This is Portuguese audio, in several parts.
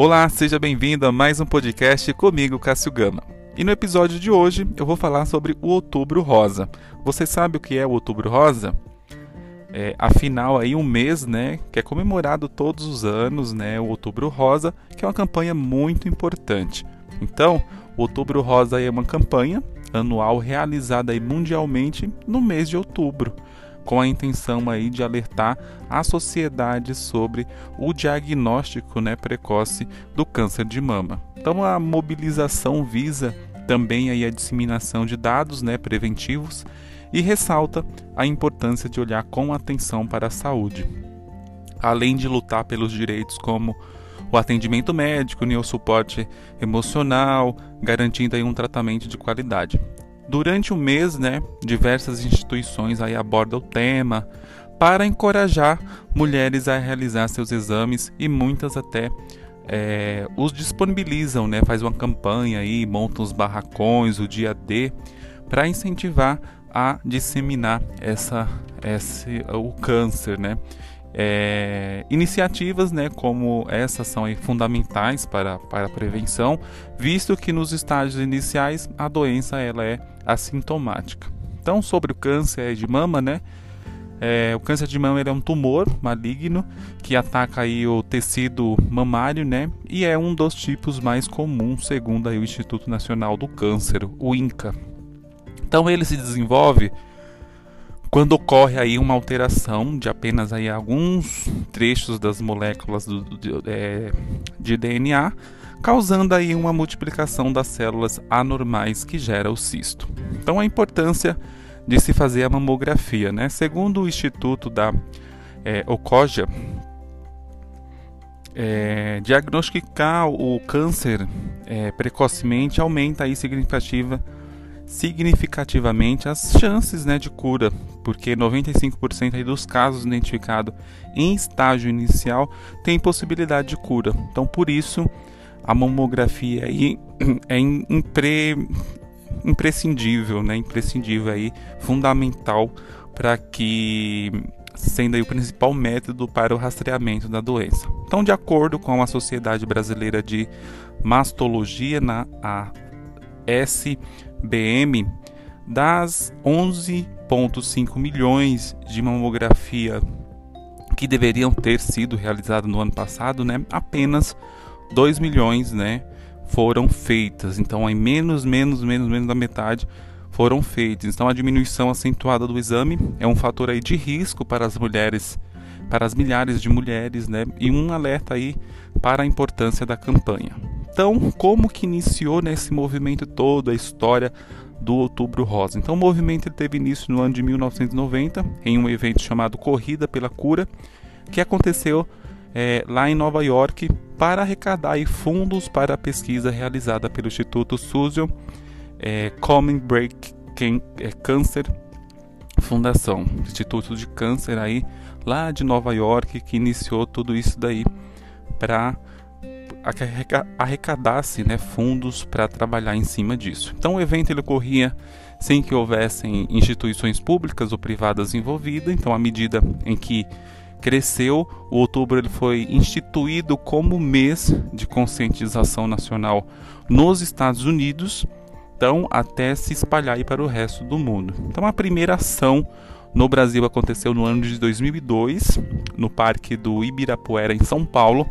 Olá, seja bem-vindo a mais um podcast comigo, Cássio Gama. E no episódio de hoje eu vou falar sobre o Outubro Rosa. Você sabe o que é o Outubro Rosa? É, afinal aí um mês, né, que é comemorado todos os anos, né, o Outubro Rosa, que é uma campanha muito importante. Então, o Outubro Rosa é uma campanha anual realizada aí mundialmente no mês de outubro com a intenção aí de alertar a sociedade sobre o diagnóstico né, precoce do câncer de mama. Então a mobilização visa também aí a disseminação de dados né, preventivos e ressalta a importância de olhar com atenção para a saúde, além de lutar pelos direitos como o atendimento médico e o suporte emocional, garantindo aí um tratamento de qualidade. Durante o mês, né, diversas instituições aí abordam o tema para encorajar mulheres a realizar seus exames e muitas até é, os disponibilizam, né, faz uma campanha aí, montam os barracões, o dia D, para incentivar a disseminar essa, esse, o câncer, né? É, iniciativas né, como essas são fundamentais para, para a prevenção, visto que nos estágios iniciais a doença ela é assintomática. Então, sobre o câncer de mama, né? É, o câncer de mama é um tumor maligno que ataca aí o tecido mamário, né? E é um dos tipos mais comuns, segundo aí o Instituto Nacional do Câncer, o INCA. Então, ele se desenvolve quando ocorre aí uma alteração de apenas aí alguns trechos das moléculas do, do, é, de DNA, causando aí uma multiplicação das células anormais que gera o cisto. Então a importância de se fazer a mamografia, né? Segundo o Instituto da é, Ocoja, é, diagnosticar o câncer é, precocemente aumenta aí significativa significativamente as chances né, de cura, porque 95% dos casos identificados em estágio inicial têm possibilidade de cura. Então, por isso, a mamografia aí é impre, imprescindível, né, imprescindível aí, fundamental para que sendo aí o principal método para o rastreamento da doença. Então, de acordo com a Sociedade Brasileira de Mastologia, na SBM, das 11,5 milhões de mamografia que deveriam ter sido realizadas no ano passado, né, apenas 2 milhões né, foram feitas. Então, em menos, menos, menos, menos da metade foram feitas. Então, a diminuição acentuada do exame é um fator aí de risco para as mulheres, para as milhares de mulheres, né, e um alerta aí para a importância da campanha. Então, como que iniciou nesse movimento todo a história do Outubro Rosa? Então, o movimento teve início no ano de 1990 em um evento chamado Corrida pela Cura, que aconteceu é, lá em Nova York para arrecadar fundos para a pesquisa realizada pelo Instituto Susan é, Common Break é, Cancer Fundação, Instituto de Câncer aí lá de Nova York que iniciou tudo isso daí para arrecadasse né, fundos para trabalhar em cima disso. Então o evento ele ocorria sem que houvessem instituições públicas ou privadas envolvidas. Então à medida em que cresceu, o outubro ele foi instituído como mês de conscientização nacional nos Estados Unidos, então até se espalhar para o resto do mundo. Então a primeira ação no Brasil aconteceu no ano de 2002, no Parque do Ibirapuera em São Paulo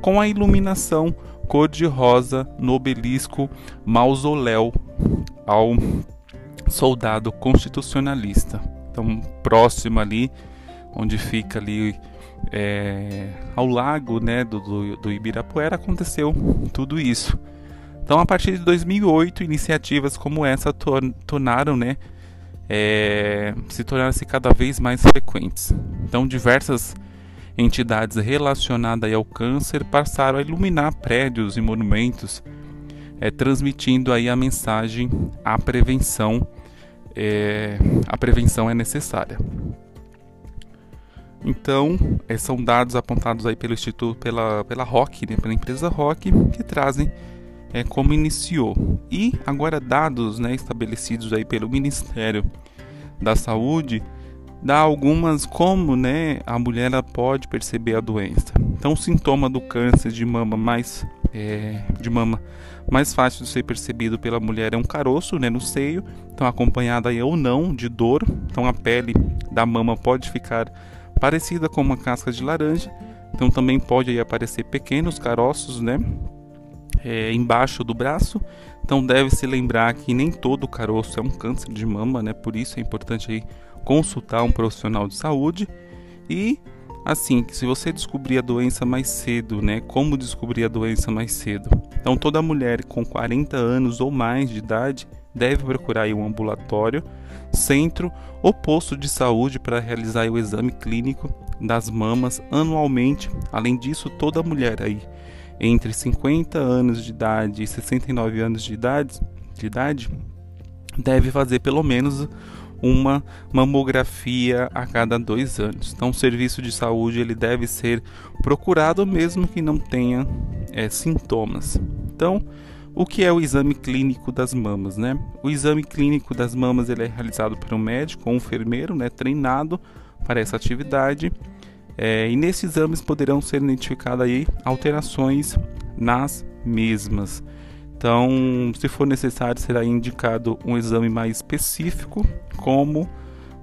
com a iluminação cor-de-rosa no obelisco mausoléu ao soldado constitucionalista. Então, próximo ali, onde fica ali é, ao lago né, do, do, do Ibirapuera, aconteceu tudo isso. Então, a partir de 2008, iniciativas como essa tornaram, né, é, se tornaram-se cada vez mais frequentes. Então, diversas entidades relacionadas ao câncer passaram a iluminar prédios e monumentos, é, transmitindo aí a mensagem a prevenção é, a prevenção é necessária. Então, é, são dados apontados aí pelo Instituto, pela, pela ROC, né, pela empresa ROC, que trazem é, como iniciou. E agora dados né, estabelecidos aí pelo Ministério da Saúde dá algumas como né, a mulher pode perceber a doença. Então, o sintoma do câncer de mama mais é, de mama mais fácil de ser percebido pela mulher é um caroço né, no seio, então acompanhada aí ou não de dor. Então a pele da mama pode ficar parecida com uma casca de laranja. Então também pode aí aparecer pequenos caroços, né, é, embaixo do braço. Então deve se lembrar que nem todo caroço é um câncer de mama, né? Por isso é importante aí consultar um profissional de saúde e assim, se você descobrir a doença mais cedo, né? Como descobrir a doença mais cedo? Então toda mulher com 40 anos ou mais de idade deve procurar um ambulatório, centro ou posto de saúde para realizar o exame clínico das mamas anualmente. Além disso, toda mulher aí entre 50 anos de idade e 69 anos de idade, de idade deve fazer pelo menos uma mamografia a cada dois anos. Então, o serviço de saúde ele deve ser procurado mesmo que não tenha é, sintomas. Então, o que é o exame clínico das mamas, né? O exame clínico das mamas ele é realizado por um médico ou um enfermeiro, né, treinado para essa atividade. É, e nesses exames poderão ser identificadas aí alterações nas mesmas. Então, se for necessário, será indicado um exame mais específico, como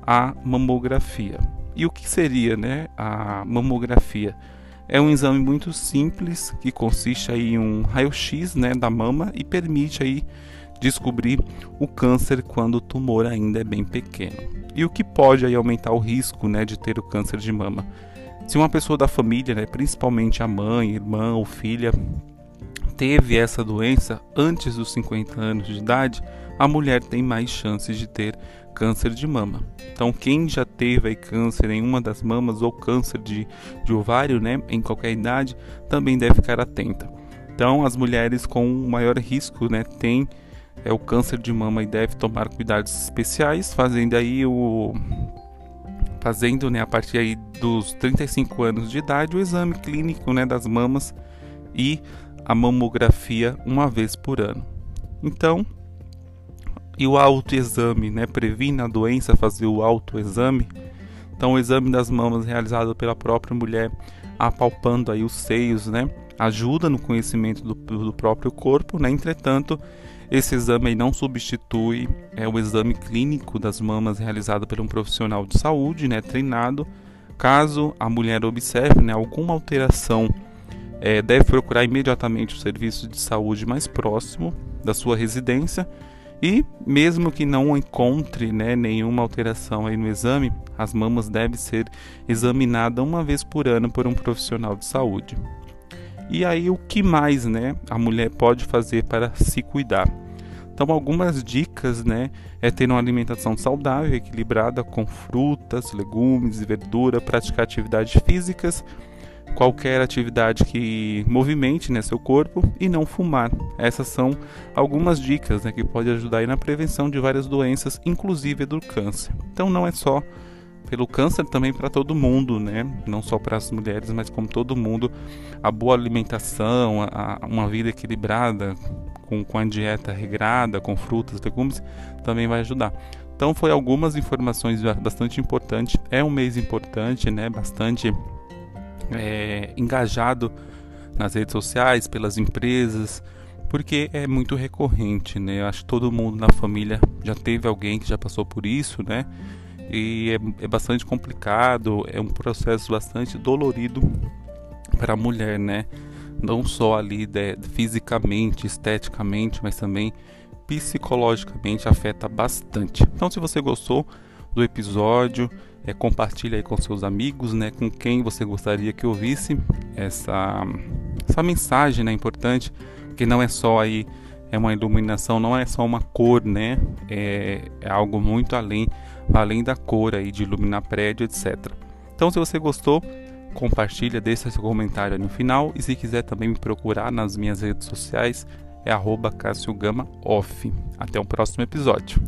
a mamografia. E o que seria, né, a mamografia? É um exame muito simples que consiste aí em um raio-x, né, da mama e permite aí descobrir o câncer quando o tumor ainda é bem pequeno. E o que pode aí aumentar o risco, né, de ter o câncer de mama? Se uma pessoa da família, né, principalmente a mãe, irmã ou filha, teve essa doença antes dos 50 anos de idade, a mulher tem mais chances de ter câncer de mama. Então, quem já teve aí, câncer em uma das mamas ou câncer de, de ovário, né, em qualquer idade, também deve ficar atenta. Então, as mulheres com maior risco, né, tem é o câncer de mama e deve tomar cuidados especiais, fazendo aí o fazendo, né, a partir aí dos 35 anos de idade o exame clínico, né, das mamas e a mamografia uma vez por ano. Então, e o autoexame, né? Previne a doença fazer o autoexame. Então, o exame das mamas realizado pela própria mulher, apalpando aí os seios, né? Ajuda no conhecimento do, do próprio corpo, né? Entretanto, esse exame não substitui é, o exame clínico das mamas realizado por um profissional de saúde, né? Treinado. Caso a mulher observe né, alguma alteração é, deve procurar imediatamente o serviço de saúde mais próximo da sua residência e mesmo que não encontre né, nenhuma alteração aí no exame, as mamas devem ser examinadas uma vez por ano por um profissional de saúde. E aí o que mais né, a mulher pode fazer para se cuidar? Então algumas dicas né, é ter uma alimentação saudável, equilibrada com frutas, legumes e verdura, praticar atividades físicas qualquer atividade que movimente né, seu corpo e não fumar. Essas são algumas dicas né, que podem ajudar na prevenção de várias doenças, inclusive do câncer. Então não é só pelo câncer também para todo mundo, né? Não só para as mulheres, mas como todo mundo, a boa alimentação, a, a, uma vida equilibrada, com, com a dieta regrada, com frutas, legumes, também vai ajudar. Então foi algumas informações bastante importantes. É um mês importante, né? Bastante é, engajado nas redes sociais, pelas empresas, porque é muito recorrente, né? Eu acho que todo mundo na família já teve alguém que já passou por isso, né? E é, é bastante complicado, é um processo bastante dolorido para a mulher, né? Não só ali de, fisicamente, esteticamente, mas também psicologicamente afeta bastante. Então, se você gostou do episódio, é, compartilhe aí com seus amigos, né, com quem você gostaria que ouvisse essa, essa mensagem né, importante, que não é só aí é uma iluminação, não é só uma cor, né, é, é algo muito além, além da cor aí de iluminar prédio, etc. Então, se você gostou, compartilha, deixa seu comentário no final e se quiser também me procurar nas minhas redes sociais é arroba Cássio Gama Off. Até o próximo episódio.